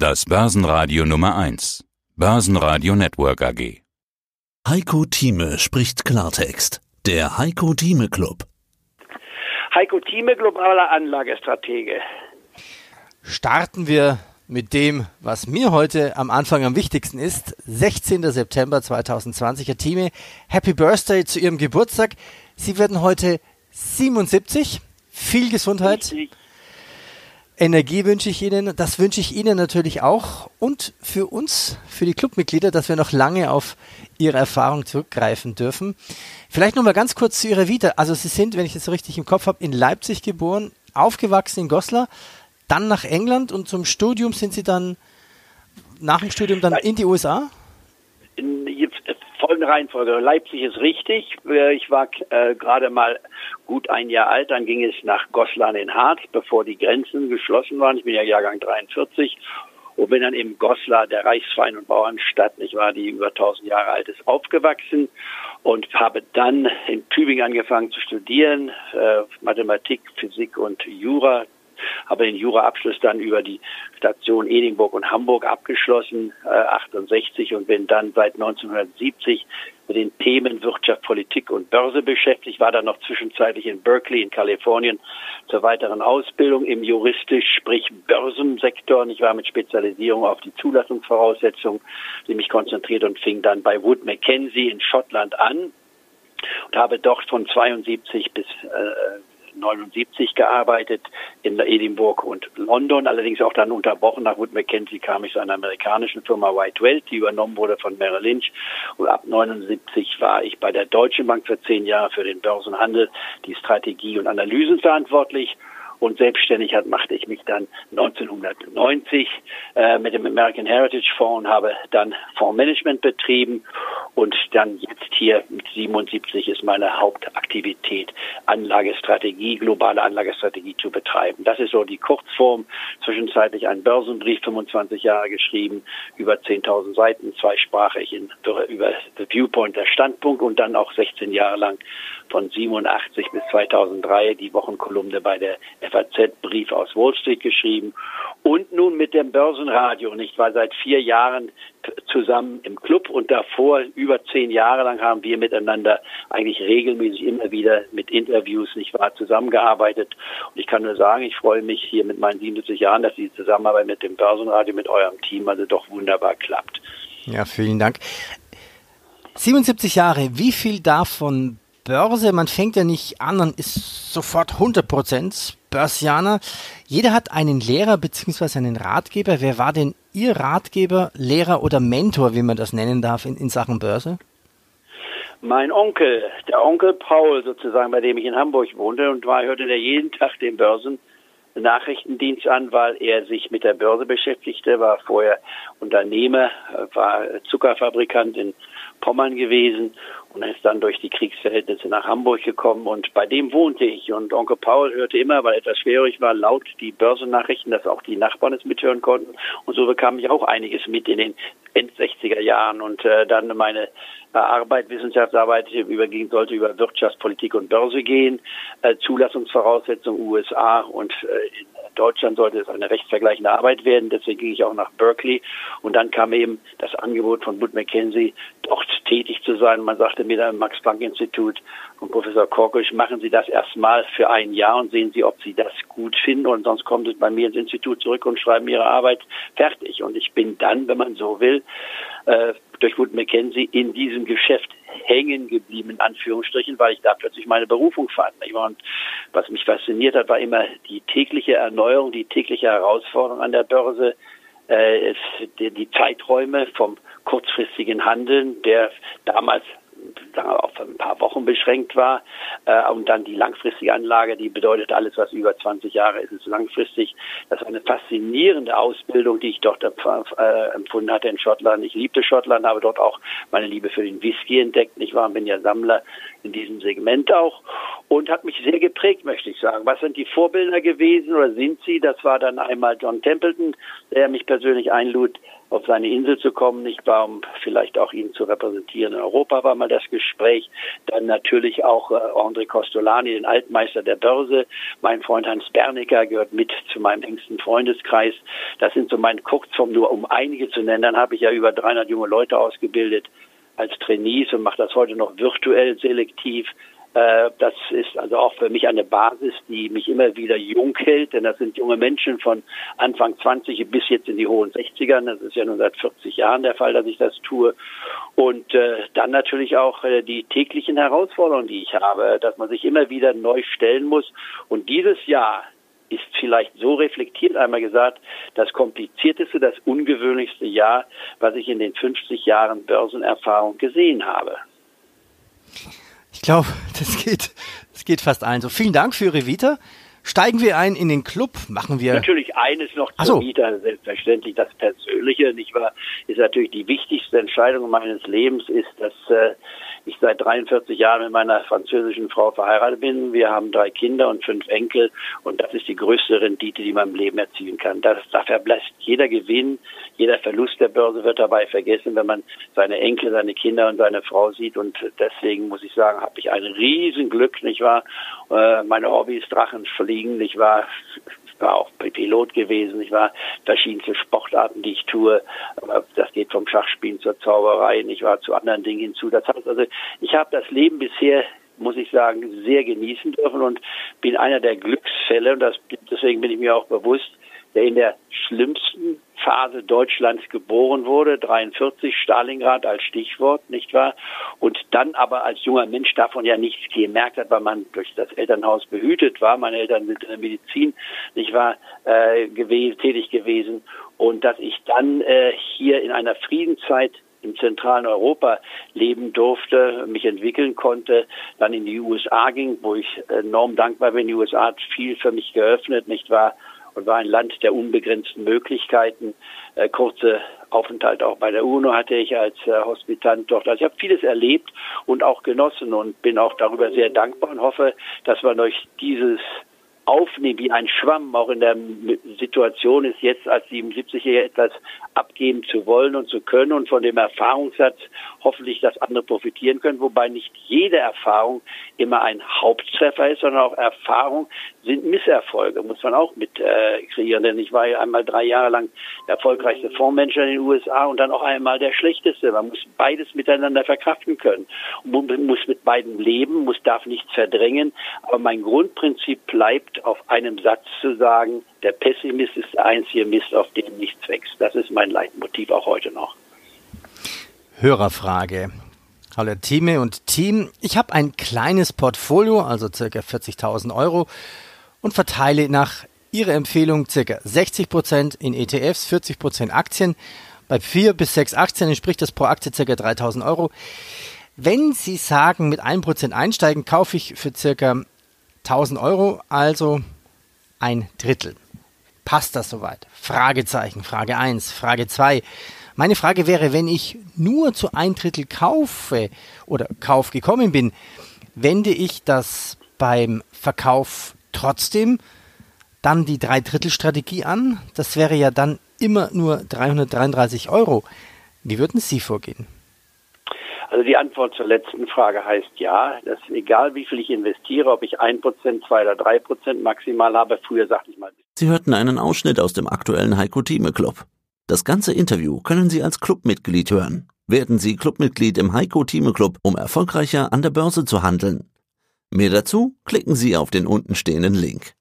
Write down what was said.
Das Börsenradio Nummer 1. Börsenradio Network AG. Heiko Thieme spricht Klartext. Der Heiko Thieme Club. Heiko Thieme, globaler Anlagestratege. Starten wir mit dem, was mir heute am Anfang am wichtigsten ist. 16. September 2020. Herr Thieme, Happy Birthday zu Ihrem Geburtstag. Sie werden heute 77. Viel Gesundheit. Richtig. Energie wünsche ich Ihnen. Das wünsche ich Ihnen natürlich auch. Und für uns, für die Clubmitglieder, dass wir noch lange auf Ihre Erfahrung zurückgreifen dürfen. Vielleicht noch mal ganz kurz zu Ihrer Vita. Also Sie sind, wenn ich das so richtig im Kopf habe, in Leipzig geboren, aufgewachsen in Goslar, dann nach England und zum Studium sind Sie dann nach dem Studium dann in die USA? In Reihenfolge. Leipzig ist richtig. Äh, Ich war äh, gerade mal gut ein Jahr alt. Dann ging es nach Goslar in Harz, bevor die Grenzen geschlossen waren. Ich bin ja Jahrgang 43 und bin dann im Goslar, der Reichsverein und Bauernstadt, nicht wahr, die über 1000 Jahre alt ist, aufgewachsen und habe dann in Tübingen angefangen zu studieren, äh, Mathematik, Physik und Jura, habe den Juraabschluss dann über die Station Edinburgh und Hamburg abgeschlossen, äh, 68 und bin dann seit 1970 mit den Themen Wirtschaft, Politik und Börse beschäftigt, war dann noch zwischenzeitlich in Berkeley in Kalifornien zur weiteren Ausbildung im juristisch, sprich Börsensektor. Ich war mit Spezialisierung auf die Zulassungsvoraussetzungen, mich konzentriert und fing dann bei Wood Mackenzie in Schottland an und habe dort von 72 bis äh, 79 gearbeitet in Edinburgh und London, allerdings auch dann unterbrochen. Nach Wood Mackenzie kam ich zu einer amerikanischen Firma White Welt, die übernommen wurde von Merrill Lynch. Und ab 79 war ich bei der Deutschen Bank für zehn Jahre für den Börsenhandel, die Strategie und Analysen verantwortlich und selbstständig hat, machte ich mich dann 1990 äh, mit dem American Heritage Fonds und habe dann Fondsmanagement betrieben und dann jetzt hier mit 77 ist meine Hauptaktivität Anlagestrategie, globale Anlagestrategie zu betreiben. Das ist so die Kurzform. Zwischenzeitlich ein Börsenbrief, 25 Jahre geschrieben, über 10.000 Seiten, zweisprachig in, über The Viewpoint, der Standpunkt und dann auch 16 Jahre lang von 87 bis 2003 die Wochenkolumne bei der FAZ Brief aus Wall Street geschrieben und nun mit dem Börsenradio, nicht wahr, seit vier Jahren zusammen im Club und davor über zehn Jahre lang haben wir miteinander eigentlich regelmäßig immer wieder mit Interviews, nicht wahr, zusammengearbeitet. Und ich kann nur sagen, ich freue mich hier mit meinen 77 Jahren, dass die Zusammenarbeit mit dem Börsenradio, mit eurem Team also doch wunderbar klappt. Ja, vielen Dank. 77 Jahre, wie viel davon Börse, man fängt ja nicht an und ist sofort 100% Börsianer. Jeder hat einen Lehrer bzw. einen Ratgeber. Wer war denn Ihr Ratgeber, Lehrer oder Mentor, wie man das nennen darf, in, in Sachen Börse? Mein Onkel, der Onkel Paul sozusagen, bei dem ich in Hamburg wohnte und war, hörte der jeden Tag den Börsen Nachrichtendienst an, weil er sich mit der Börse beschäftigte, war vorher Unternehmer, war Zuckerfabrikant in Pommern gewesen und ist dann durch die Kriegsverhältnisse nach Hamburg gekommen. Und bei dem wohnte ich. Und Onkel Paul hörte immer, weil etwas schwierig war, laut die Börsennachrichten, dass auch die Nachbarn es mithören konnten. Und so bekam ich auch einiges mit in den End 60er Jahren. Und äh, dann meine äh, Arbeit, Wissenschaftsarbeit übergehen sollte über Wirtschaftspolitik und Börse gehen, äh, Zulassungsvoraussetzungen USA und äh, in Deutschland sollte es eine rechtsvergleichende Arbeit werden. Deswegen ging ich auch nach Berkeley. Und dann kam eben das Angebot von Wood Mackenzie, dort tätig zu sein. Man sagte mir da im Max-Planck-Institut und Professor Korkisch, machen Sie das erstmal für ein Jahr und sehen Sie, ob Sie das gut finden. Und sonst kommen Sie bei mir ins Institut zurück und schreiben Ihre Arbeit fertig. Und ich bin dann, wenn man so will, äh, durch Wood Mackenzie in diesem Geschäft hängen geblieben, in Anführungsstrichen, weil ich da plötzlich meine Berufung fand. Und was mich fasziniert hat, war immer die tägliche Erneuerung, die tägliche Herausforderung an der Börse, äh, die Zeiträume vom kurzfristigen Handeln, der damals sagen wir, auf ein paar Wochen beschränkt war. Äh, und dann die langfristige Anlage, die bedeutet alles, was über 20 Jahre ist, ist langfristig. Das war eine faszinierende Ausbildung, die ich dort äh, empfunden hatte in Schottland. Ich liebte Schottland, habe dort auch meine Liebe für den Whisky entdeckt. Ich war, bin ja Sammler in diesem Segment auch und hat mich sehr geprägt, möchte ich sagen. Was sind die Vorbilder gewesen oder sind sie? Das war dann einmal John Templeton, der mich persönlich einlud, auf seine Insel zu kommen, nicht wahr, um vielleicht auch ihn zu repräsentieren. In Europa war mal das Gespräch. Dann natürlich auch äh, André Costolani, den Altmeister der Börse. Mein Freund Hans Bernicker gehört mit zu meinem engsten Freundeskreis. Das sind so meine Kurzform, nur um einige zu nennen. Dann habe ich ja über 300 junge Leute ausgebildet als Trainees und mache das heute noch virtuell selektiv. Äh, das ist also auch für mich eine Basis, die mich immer wieder jung hält, denn das sind junge Menschen von Anfang 20 bis jetzt in die hohen 60ern. Das ist ja nun seit 40 Jahren der Fall, dass ich das tue. Und äh, dann natürlich auch äh, die täglichen Herausforderungen, die ich habe, dass man sich immer wieder neu stellen muss. Und dieses Jahr ist vielleicht so reflektiert einmal gesagt, das komplizierteste, das ungewöhnlichste Jahr, was ich in den 50 Jahren Börsenerfahrung gesehen habe. Ich glaube, das geht, das geht fast allen so. Vielen Dank für Ihre Vita. Steigen wir ein in den Club, machen wir. Natürlich eines noch zur so. Vita, selbstverständlich das Persönliche, nicht wahr, ist natürlich die wichtigste Entscheidung meines Lebens, ist, dass äh, ich seit 43 Jahren mit meiner französischen Frau verheiratet bin. Wir haben drei Kinder und fünf Enkel und das ist die größte Rendite, die man im Leben erzielen kann. Das, da verblasst jeder Gewinn, jeder Verlust der Börse wird dabei vergessen, wenn man seine Enkel, seine Kinder und seine Frau sieht und deswegen muss ich sagen, habe ich ein Riesenglück, nicht wahr? Äh, meine Hobbys Drachen fliegen, nicht wahr? War auch Pilot gewesen, ich war verschiedenste Sportarten, die ich tue. Das geht vom Schachspielen zur Zauberei, ich war zu anderen Dingen hinzu. Das heißt also, ich habe das Leben bisher muss ich sagen, sehr genießen dürfen und bin einer der Glücksfälle und das, deswegen bin ich mir auch bewusst, der in der schlimmsten Phase Deutschlands geboren wurde, 43 Stalingrad als Stichwort, nicht wahr? Und dann aber als junger Mensch davon ja nichts gemerkt hat, weil man durch das Elternhaus behütet war. Meine Eltern sind in der Medizin, nicht wahr, äh, gewesen, tätig gewesen. Und dass ich dann äh, hier in einer Friedenszeit im zentralen Europa leben durfte, mich entwickeln konnte, dann in die USA ging, wo ich enorm dankbar bin. Die USA hat viel für mich geöffnet, nicht wahr? Und war ein Land der unbegrenzten Möglichkeiten. Äh, kurze Aufenthalt auch bei der UNO hatte ich als äh, Hospitant dort. Also ich habe vieles erlebt und auch genossen und bin auch darüber sehr dankbar und hoffe, dass wir durch dieses aufnehmen wie ein Schwamm, auch in der Situation ist, jetzt als 77-Jähriger etwas abgeben zu wollen und zu können und von dem Erfahrungssatz hoffentlich, dass andere profitieren können, wobei nicht jede Erfahrung immer ein Haupttreffer ist, sondern auch Erfahrung sind Misserfolge, muss man auch mit äh, kreieren, denn ich war ja einmal drei Jahre lang der erfolgreichste Fondsmanager in den USA und dann auch einmal der schlechteste. Man muss beides miteinander verkraften können. Man muss mit beiden leben, muss darf nichts verdrängen, aber mein Grundprinzip bleibt auf einem Satz zu sagen, der Pessimist ist der einzige Mist, auf dem nichts wächst. Das ist mein Leitmotiv auch heute noch. Hörerfrage. Hallo Team und Team. Ich habe ein kleines Portfolio, also circa 40.000 Euro und verteile nach Ihrer Empfehlung circa 60 Prozent in ETFs, 40 Prozent Aktien. Bei vier bis sechs Aktien entspricht das pro Aktie circa 3.000 Euro. Wenn Sie sagen, mit 1% einsteigen, kaufe ich für circa 1000 Euro, also ein Drittel. Passt das soweit? Fragezeichen, Frage 1. Frage 2. Meine Frage wäre, wenn ich nur zu ein Drittel kaufe oder Kauf gekommen bin, wende ich das beim Verkauf trotzdem dann die Dreidrittel-Strategie an? Das wäre ja dann immer nur 333 Euro. Wie würden Sie vorgehen? Also die Antwort zur letzten Frage heißt ja. Das ist egal, wie viel ich investiere, ob ich ein Prozent, zwei oder drei Prozent maximal habe. Früher sagte ich mal. Sie hörten einen Ausschnitt aus dem aktuellen Heiko Thieme Club. Das ganze Interview können Sie als Clubmitglied hören. Werden Sie Clubmitglied im Heiko Thieme Club, um erfolgreicher an der Börse zu handeln. Mehr dazu klicken Sie auf den untenstehenden Link.